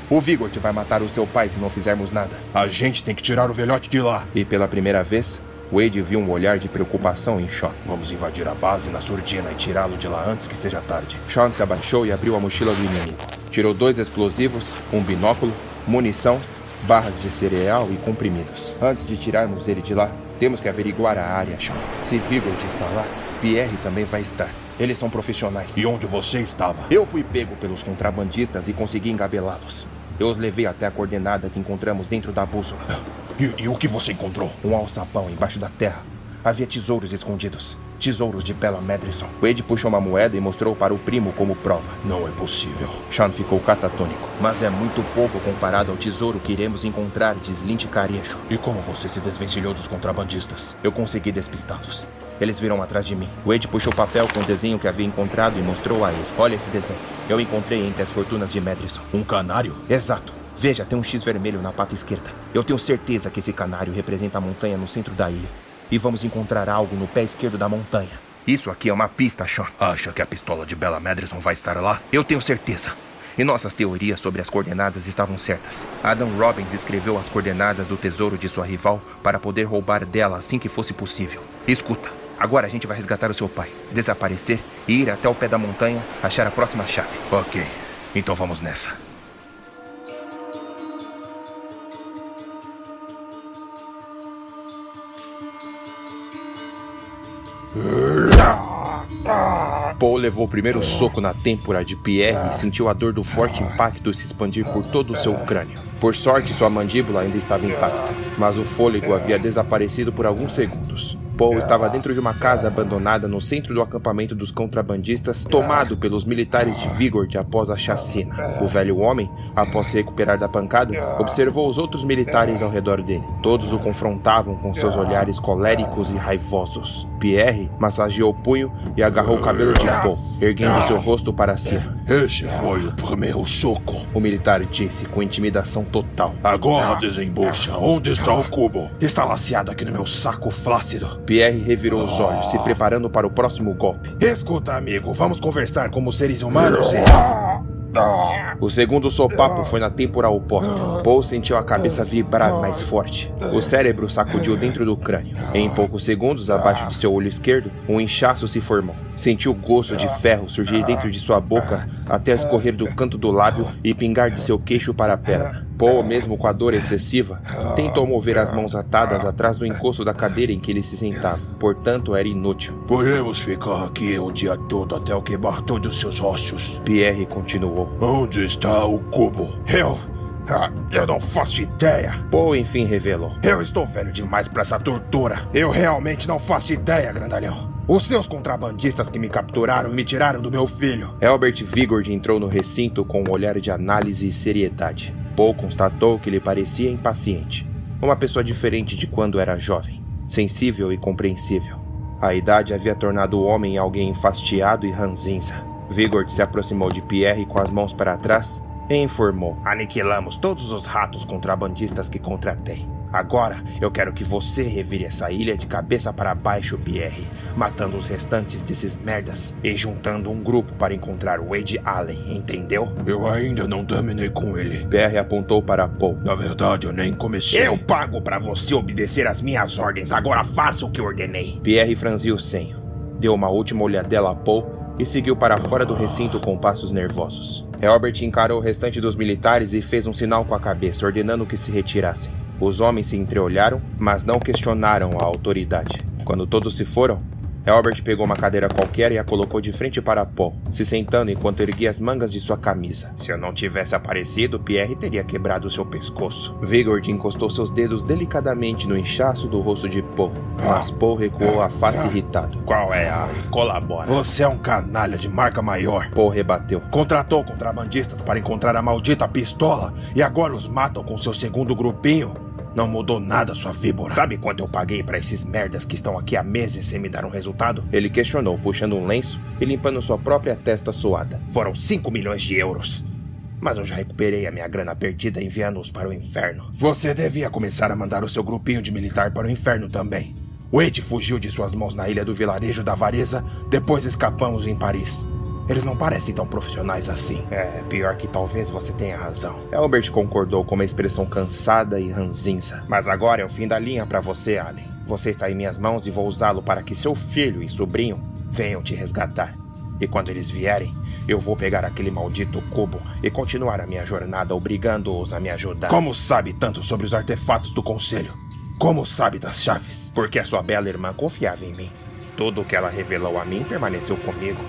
O Vigort vai matar o seu pai se não fizermos nada. A gente tem que tirar o velhote de lá. E pela primeira vez, Wade viu um olhar de preocupação em Sean. Vamos invadir a base na surdina e tirá-lo de lá antes que seja tarde. Sean se abaixou e abriu a mochila do inimigo. Tirou dois explosivos, um binóculo, munição, barras de cereal e comprimidos. Antes de tirarmos ele de lá, temos que averiguar a área, Sean. Se Vigort está lá, Pierre também vai estar. Eles são profissionais. E onde você estava? Eu fui pego pelos contrabandistas e consegui engabelá-los. Eu os levei até a coordenada que encontramos dentro da bússola. [gasps] E, e o que você encontrou? Um alçapão embaixo da terra. Havia tesouros escondidos. Tesouros de Bella Madrison. Wade puxou uma moeda e mostrou para o primo como prova. Não é possível. Sean ficou catatônico. Mas é muito pouco comparado ao tesouro que iremos encontrar, diz Lynch Carecho. E como você se desvencilhou dos contrabandistas? Eu consegui despistá-los. Eles viram atrás de mim. Wade puxou o papel com o desenho que havia encontrado e mostrou a ele. Olha esse desenho. Eu encontrei entre as fortunas de Medrison. Um canário? Exato. Veja, tem um X vermelho na pata esquerda. Eu tenho certeza que esse canário representa a montanha no centro da ilha. E vamos encontrar algo no pé esquerdo da montanha. Isso aqui é uma pista, Sean. Acha que a pistola de Bella Madison vai estar lá? Eu tenho certeza. E nossas teorias sobre as coordenadas estavam certas. Adam Robbins escreveu as coordenadas do tesouro de sua rival para poder roubar dela assim que fosse possível. Escuta, agora a gente vai resgatar o seu pai, desaparecer e ir até o pé da montanha achar a próxima chave. Ok, então vamos nessa. Paul levou o primeiro soco na têmpora de Pierre e sentiu a dor do forte impacto se expandir por todo o seu crânio. Por sorte, sua mandíbula ainda estava intacta, mas o fôlego havia desaparecido por alguns segundos. Paul estava dentro de uma casa abandonada no centro do acampamento dos contrabandistas, tomado pelos militares de Vigord após a chacina. O velho homem, após se recuperar da pancada, observou os outros militares ao redor dele. Todos o confrontavam com seus olhares coléricos e raivosos. Pierre massageou o punho e agarrou o cabelo de Paul, erguendo seu rosto para cima. Esse foi o primeiro soco. O militar disse com intimidação total. Agora desembucha. Onde está o cubo? Está laceado aqui no meu saco flácido. Pierre revirou os olhos, se preparando para o próximo golpe. Escuta, amigo, vamos conversar como seres humanos e... O segundo sopapo foi na têmpora oposta. Paul sentiu a cabeça vibrar mais forte. O cérebro sacudiu dentro do crânio. Em poucos segundos, abaixo de seu olho esquerdo, um inchaço se formou. Sentiu o gosto de ferro surgir dentro de sua boca até escorrer do canto do lábio e pingar de seu queixo para a perna. Paul, mesmo com a dor excessiva, tentou mover as mãos atadas atrás do encosto da cadeira em que ele se sentava. Portanto, era inútil. Podemos ficar aqui o dia todo até eu queimar todos os seus ossos. Pierre continuou. Onde está o cubo? Eu. Ah, eu não faço ideia. Paul enfim revelou. Eu estou velho demais para essa tortura. Eu realmente não faço ideia, grandalhão. Os seus contrabandistas que me capturaram e me tiraram do meu filho. Albert Vigord entrou no recinto com um olhar de análise e seriedade. Paul constatou que ele parecia impaciente. Uma pessoa diferente de quando era jovem, sensível e compreensível. A idade havia tornado o homem alguém enfastiado e ranzinza. Vigord se aproximou de Pierre com as mãos para trás e informou: Aniquilamos todos os ratos contrabandistas que contratei. Agora eu quero que você revire essa ilha de cabeça para baixo, Pierre, matando os restantes desses merdas e juntando um grupo para encontrar Wade Allen, entendeu? Eu ainda não terminei com ele. Pierre apontou para Paul. Na verdade, eu nem comecei. Eu pago para você obedecer às minhas ordens. Agora faça o que ordenei. Pierre franziu o senho, deu uma última olhadela a Paul e seguiu para fora do recinto com passos nervosos. Albert encarou o restante dos militares e fez um sinal com a cabeça, ordenando que se retirassem. Os homens se entreolharam, mas não questionaram a autoridade. Quando todos se foram, Albert pegou uma cadeira qualquer e a colocou de frente para Paul, se sentando enquanto erguia as mangas de sua camisa. Se eu não tivesse aparecido, Pierre teria quebrado seu pescoço. Vigord encostou seus dedos delicadamente no inchaço do rosto de Paul, mas Paul recuou a face irritado. Qual é a... Colabora. Você é um canalha de marca maior. Paul rebateu. Contratou contrabandistas para encontrar a maldita pistola e agora os matam com seu segundo grupinho? Não mudou nada sua víbora. Sabe quanto eu paguei para esses merdas que estão aqui há meses sem me dar um resultado? Ele questionou, puxando um lenço e limpando sua própria testa suada. Foram 5 milhões de euros. Mas eu já recuperei a minha grana perdida enviando-os para o inferno. Você devia começar a mandar o seu grupinho de militar para o inferno também. Wade fugiu de suas mãos na ilha do vilarejo da Vareza, depois escapamos em Paris. Eles não parecem tão profissionais assim. É, pior que talvez você tenha razão. Albert concordou com uma expressão cansada e ranzinza. Mas agora é o fim da linha para você, Allen. Você está em minhas mãos e vou usá-lo para que seu filho e sobrinho venham te resgatar. E quando eles vierem, eu vou pegar aquele maldito cubo e continuar a minha jornada obrigando-os a me ajudar. Como sabe tanto sobre os artefatos do conselho? Como sabe das chaves? Porque a sua bela irmã confiava em mim. Tudo o que ela revelou a mim permaneceu comigo.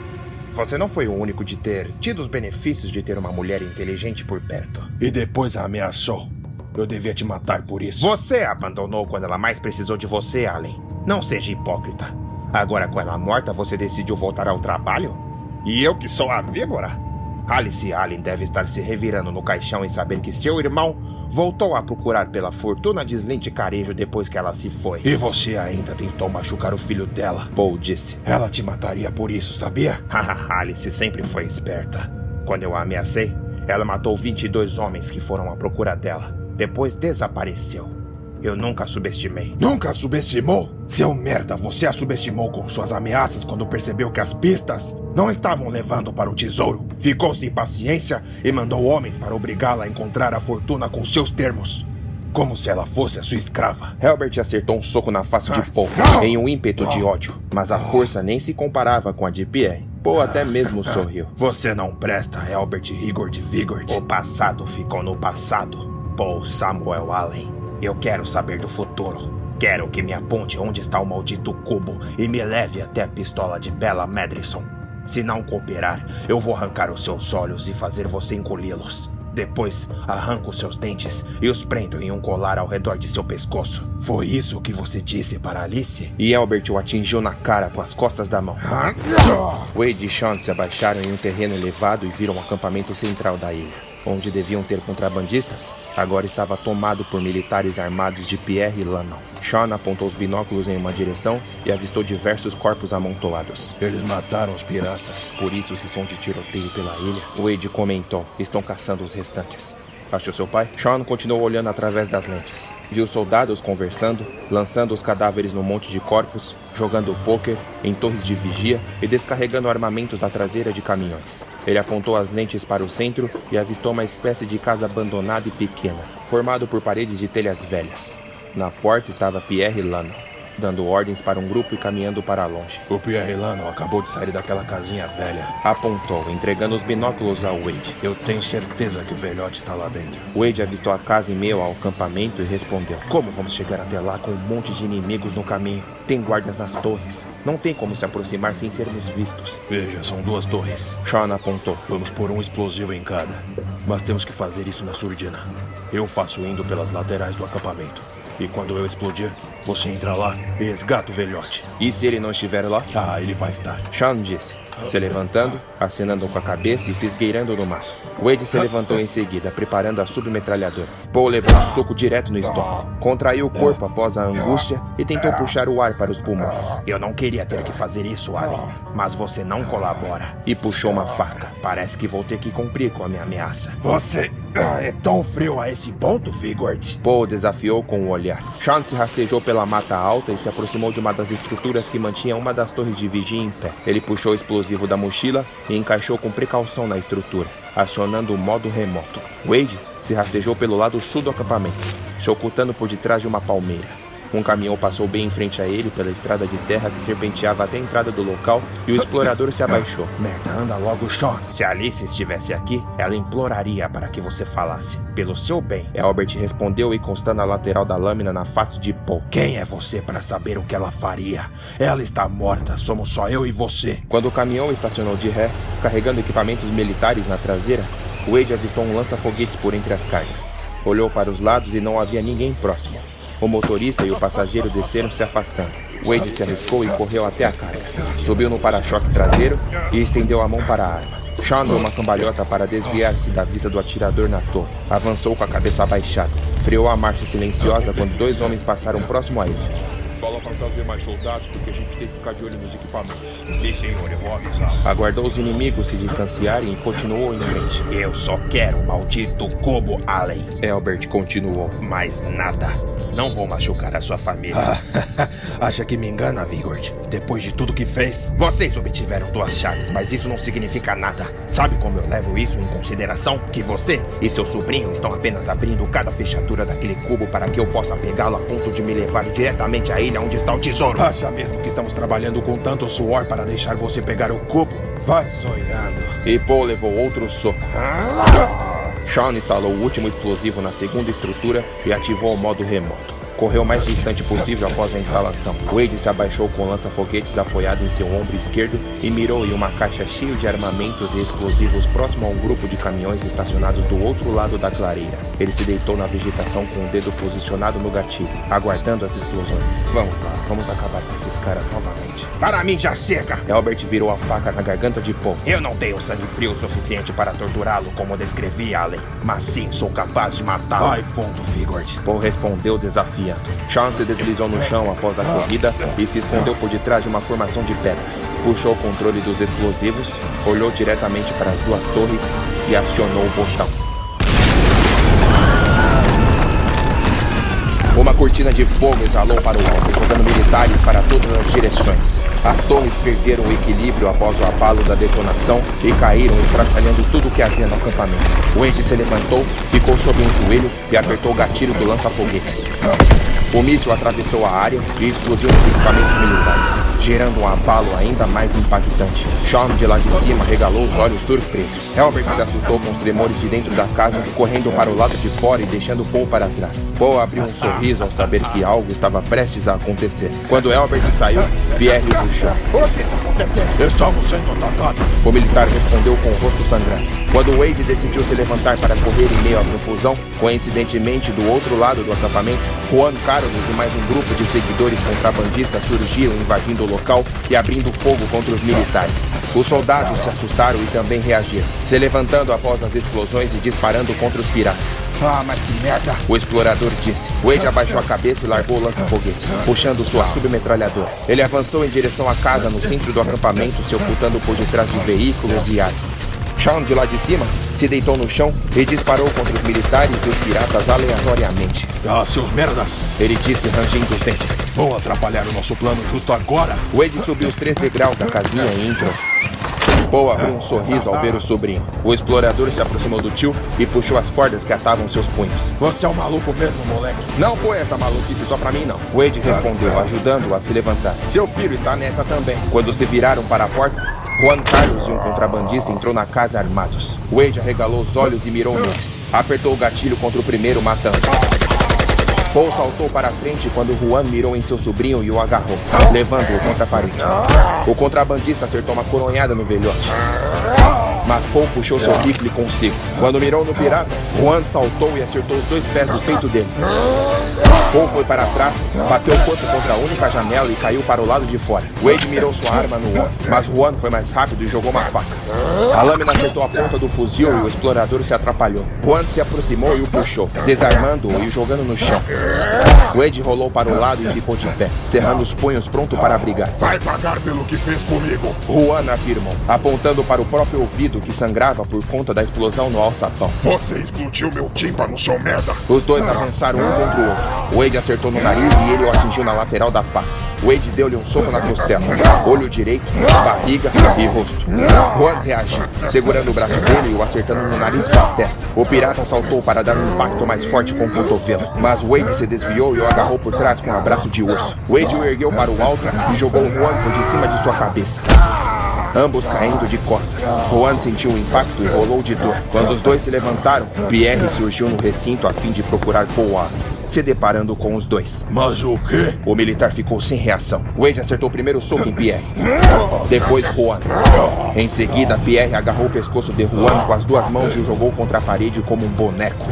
Você não foi o único de ter tido os benefícios de ter uma mulher inteligente por perto. E depois a ameaçou. Eu devia te matar por isso. Você a abandonou quando ela mais precisou de você, Allen. Não seja hipócrita. Agora, com ela morta, você decidiu voltar ao trabalho? E eu que sou a víbora? Alice Allen deve estar se revirando no caixão em saber que seu irmão voltou a procurar pela fortuna de Slint Carejo depois que ela se foi. E você ainda tentou machucar o filho dela, Paul disse. Ela te mataria por isso, sabia? Haha, [laughs] Alice sempre foi esperta. Quando eu a ameacei, ela matou 22 homens que foram à procura dela. Depois desapareceu. Eu nunca a subestimei. Nunca a subestimou? Seu merda, você a subestimou com suas ameaças quando percebeu que as pistas não estavam levando para o tesouro. Ficou sem paciência e mandou homens para obrigá-la a encontrar a fortuna com seus termos. Como se ela fosse a sua escrava. Helbert acertou um soco na face de Paul, em um ímpeto de ódio, mas a força nem se comparava com a de Pierre. Paul até mesmo sorriu. Você não presta, Albert Rigord Vigord. O passado ficou no passado. Paul Samuel Allen. Eu quero saber do futuro. Quero que me aponte onde está o maldito cubo e me leve até a pistola de Bella Madrison. Se não cooperar, eu vou arrancar os seus olhos e fazer você engoli-los. Depois, arranco seus dentes e os prendo em um colar ao redor de seu pescoço. Foi isso que você disse para Alice? E Albert o atingiu na cara com as costas da mão. Wade e Sean se abaixaram em um terreno elevado e viram o acampamento central da ilha onde deviam ter contrabandistas, agora estava tomado por militares armados de Pierre e Lannon. Sean apontou os binóculos em uma direção e avistou diversos corpos amontoados. Eles mataram os piratas. Por isso esse som de tiroteio pela ilha. Wade comentou. Estão caçando os restantes. Achou seu pai? Sean continuou olhando através das lentes. Viu soldados conversando, lançando os cadáveres no monte de corpos, jogando pôquer em torres de vigia e descarregando armamentos da traseira de caminhões. Ele apontou as lentes para o centro e avistou uma espécie de casa abandonada e pequena, formado por paredes de telhas velhas. Na porta estava Pierre Lano dando ordens para um grupo e caminhando para longe. O Pierre Lano acabou de sair daquela casinha velha. Apontou, entregando os binóculos ao Wade. Eu tenho certeza que o velhote está lá dentro. Wade avistou a casa em meio ao acampamento e respondeu: Como vamos chegar até lá com um monte de inimigos no caminho? Tem guardas nas torres. Não tem como se aproximar sem sermos vistos. Veja, são duas torres. Sean apontou. Vamos pôr um explosivo em cada. Mas temos que fazer isso na surdina. Eu faço indo pelas laterais do acampamento. E quando eu explodir, você entra lá e resgata o velhote. E se ele não estiver lá? Ah, ele vai estar. Sean disse, se levantando, acenando com a cabeça e se esgueirando no mato. Wade se levantou em seguida, preparando a submetralhadora. Paul levou um soco direto no estômago. Contraiu o corpo após a angústia e tentou puxar o ar para os pulmões. Eu não queria ter que fazer isso, Allen, mas você não colabora. E puxou uma faca. Parece que vou ter que cumprir com a minha ameaça. Você ah, é tão frio a esse ponto, Vigord? Paul desafiou com o olhar. Sean se rastejou pela mata alta e se aproximou de uma das estruturas que mantinha uma das torres de vigia em pé. Ele puxou o explosivo da mochila e encaixou com precaução na estrutura, acionando o modo remoto. Wade se rastejou pelo lado sul do acampamento, se ocultando por detrás de uma palmeira. Um caminhão passou bem em frente a ele pela estrada de terra que serpenteava até a entrada do local e o explorador se abaixou. [laughs] Merda, anda logo, Sean. Se Alice estivesse aqui, ela imploraria para que você falasse. Pelo seu bem. Albert respondeu encostando a lateral da lâmina na face de Paul. Quem é você para saber o que ela faria? Ela está morta, somos só eu e você. Quando o caminhão estacionou de ré, carregando equipamentos militares na traseira, Wade avistou um lança-foguetes por entre as cargas. Olhou para os lados e não havia ninguém próximo. O motorista e o passageiro desceram se afastando. Wade se arriscou e correu até a carga. Subiu no para-choque traseiro e estendeu a mão para a arma. Sean deu uma cambalhota para desviar-se da vista do atirador na torre. Avançou com a cabeça abaixada. Freou a marcha silenciosa quando dois homens passaram próximo a ele. Fala para trazer mais soldados porque a gente tem que ficar de olho nos equipamentos. Sim, senhor, eu vou avisar. Aguardou os inimigos se distanciarem e continuou em frente. Eu só quero o maldito Cobo Allen. Albert continuou. Mais nada. Não vou machucar a sua família. [laughs] Acha que me engana, Vigord? Depois de tudo que fez? Vocês obtiveram duas chaves, mas isso não significa nada. Sabe como eu levo isso em consideração? Que você e seu sobrinho estão apenas abrindo cada fechadura daquele cubo para que eu possa pegá-lo a ponto de me levar diretamente à ilha onde está o tesouro. Acha mesmo que estamos trabalhando com tanto suor para deixar você pegar o cubo? Vai sonhando. E Paul levou outro soco. Ah! Sean instalou o último explosivo na segunda estrutura e ativou o modo remoto. Correu o mais distante possível após a instalação. Wade se abaixou com o lança-foguetes apoiado em seu ombro esquerdo e mirou em uma caixa cheia de armamentos e explosivos próximo a um grupo de caminhões estacionados do outro lado da clareira. Ele se deitou na vegetação com o dedo posicionado no gatilho, aguardando as explosões. Vamos lá, vamos acabar com esses caras novamente. Para mim já chega! Albert virou a faca na garganta de Paul. Eu não tenho sangue frio o suficiente para torturá-lo como descrevi Allen, mas sim sou capaz de matá-lo. Vai fundo, Figord. Paul respondeu desafiando. Sean se deslizou no chão após a corrida e se escondeu por detrás de uma formação de pedras. Puxou o controle dos explosivos, olhou diretamente para as duas torres e acionou o botão. Cortina de fogo exalou para o alto, jogando militares para todas as direções. As torres perderam o equilíbrio após o abalo da detonação e caíram, estraçalhando tudo o que havia no acampamento. Wade se levantou, ficou sobre um joelho e apertou o gatilho do lança-foguetes. O míssil atravessou a área e explodiu nos equipamentos militares, gerando um abalo ainda mais impactante. Sean, de lá de cima, regalou os olhos surpreso. Albert se assustou com os tremores de dentro da casa, correndo para o lado de fora e deixando Paul para trás. Paul abriu um sorriso ao saber que algo estava prestes a acontecer. Quando Albert saiu, Pierre o puxou. Acontecendo? Estamos sendo atacados. O militar respondeu com o rosto sangrando. Quando Wade decidiu se levantar para correr em meio à confusão, coincidentemente do outro lado do acampamento, Juan Carlos e mais um grupo de seguidores contrabandistas surgiram invadindo o local e abrindo fogo contra os militares. Os soldados se assustaram e também reagiram, se levantando após as explosões e disparando contra os piratas. Ah, mas que merda! O explorador disse. Wade abaixou a cabeça e largou o lança-foguetes, puxando sua submetralhadora. Ele avançou em direção à casa no centro do acampamento, se ocultando por detrás de veículos e árvores. Sean, de lá de cima, se deitou no chão e disparou contra os militares e os piratas aleatoriamente. Ah, seus merdas! Ele disse, rangindo os dentes. Vão atrapalhar o nosso plano justo agora! Wade subiu os três degraus da casinha e entrou. Paul abriu um sorriso ao ver o sobrinho. O explorador se aproximou do tio e puxou as cordas que atavam seus punhos. Você é um maluco mesmo, moleque? Não põe essa maluquice só pra mim, não. Wade respondeu, ajudando-o a se levantar. Seu filho está nessa também. Quando se viraram para a porta, Juan Carlos e um contrabandista entrou na casa armados. Wade arregalou os olhos e mirou neles. Apertou o gatilho contra o primeiro, matando. Paul saltou para frente quando Juan mirou em seu sobrinho e o agarrou, levando-o contra a parede. O contrabandista acertou uma coronhada no velhote. Mas Paul puxou seu rifle consigo. Quando mirou no pirata, Juan saltou e acertou os dois pés no peito dele. Paul foi para trás, bateu o corpo contra a única janela e caiu para o lado de fora. Wade mirou sua arma no Juan, mas Juan foi mais rápido e jogou uma faca. A lâmina acertou a ponta do fuzil e o explorador se atrapalhou. Juan se aproximou e o puxou, desarmando-o e jogando no chão. Wade rolou para o lado e ficou de pé, cerrando os punhos pronto para brigar. Vai pagar pelo que fez comigo. Juan afirmou, apontando para o próprio ouvido que sangrava por conta da explosão no alçapão. Você explodiu meu tímpano, seu merda. Os dois avançaram um contra o outro. Wade acertou no nariz e ele o atingiu na lateral da face. Wade deu-lhe um soco na costela, olho direito, barriga e rosto. Juan reagiu, segurando o braço dele e o acertando no nariz com a testa. O pirata saltou para dar um impacto mais forte com o cotovelo, mas Wade se desviou e o agarrou por trás com um abraço de urso. Wade o ergueu para o alto e jogou o Juan por de cima de sua cabeça. Ambos caindo de costas. Juan sentiu o impacto e rolou de dor. Quando os dois se levantaram, Pierre surgiu no recinto a fim de procurar Allen, se deparando com os dois. Mas o quê? O militar ficou sem reação. Wade acertou o primeiro soco em Pierre. Depois Juan. Em seguida, Pierre agarrou o pescoço de Juan com as duas mãos e o jogou contra a parede como um boneco.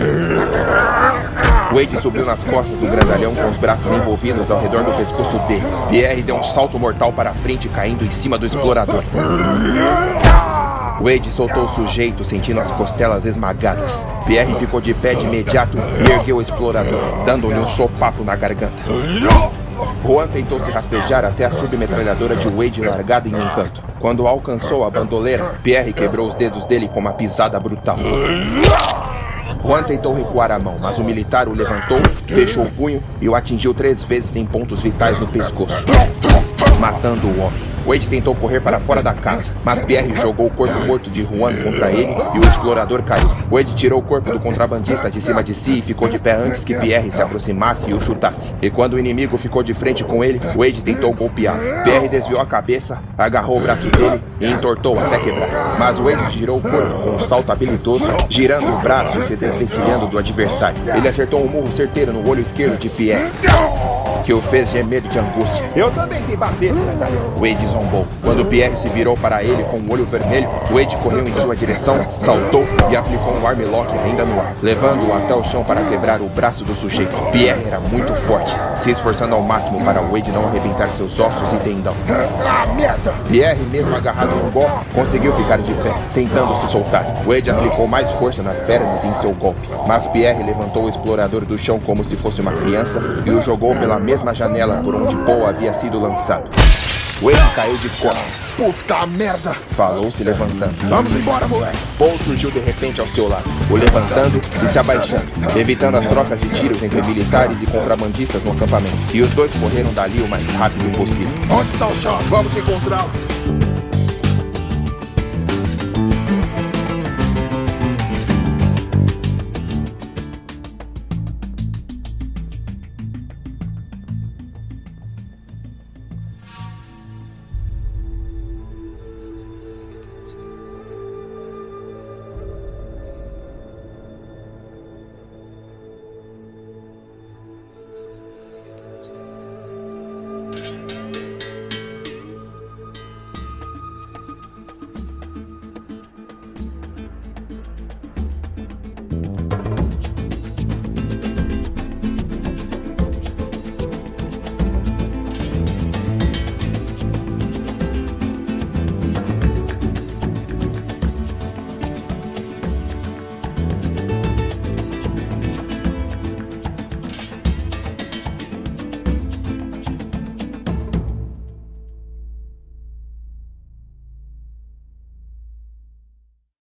Wade subiu nas costas do grandalhão com os braços envolvidos ao redor do pescoço dele. Pierre deu um salto mortal para a frente, caindo em cima do explorador. Wade soltou o sujeito, sentindo as costelas esmagadas. Pierre ficou de pé de imediato e ergueu o explorador, dando-lhe um sopapo na garganta. Juan tentou se rastejar até a submetralhadora de Wade largada em um canto. Quando alcançou a bandoleira, Pierre quebrou os dedos dele com uma pisada brutal. Juan tentou recuar a mão, mas o militar o levantou, fechou o punho e o atingiu três vezes em pontos vitais no pescoço, matando o homem. Wade tentou correr para fora da casa, mas Pierre jogou o corpo morto de Juan contra ele e o explorador caiu. Wade tirou o corpo do contrabandista de cima de si e ficou de pé antes que Pierre se aproximasse e o chutasse. E quando o inimigo ficou de frente com ele, Wade tentou golpear. Pierre desviou a cabeça, agarrou o braço dele e entortou até quebrar. Mas Wade girou o corpo com um salto habilidoso, girando o braço e se desvencilhando do adversário. Ele acertou um murro certeiro no olho esquerdo de Pierre que o fez gemer de angústia. Eu também sei bater, Wade zombou. Quando Pierre se virou para ele com o olho vermelho, Wade correu em sua direção, saltou e aplicou um armlock ainda no ar, levando-o até o chão para quebrar o braço do sujeito. Pierre era muito forte, se esforçando ao máximo para Wade não arrebentar seus ossos e tendão. Ah, merda! Pierre, mesmo agarrado no golpe, conseguiu ficar de pé, tentando se soltar. Wade aplicou mais força nas pernas em seu golpe, mas Pierre levantou o explorador do chão como se fosse uma criança e o jogou pela mesma mesma janela por onde Paul havia sido lançado. Wade caiu de costas. Puta merda! Falou se levantando. Vamos embora, moleque! Paul surgiu de repente ao seu lado, o levantando e se abaixando, evitando as trocas de tiros entre militares e contrabandistas no acampamento. E os dois correram dali o mais rápido possível. Onde está o Sean? Vamos encontrá-lo!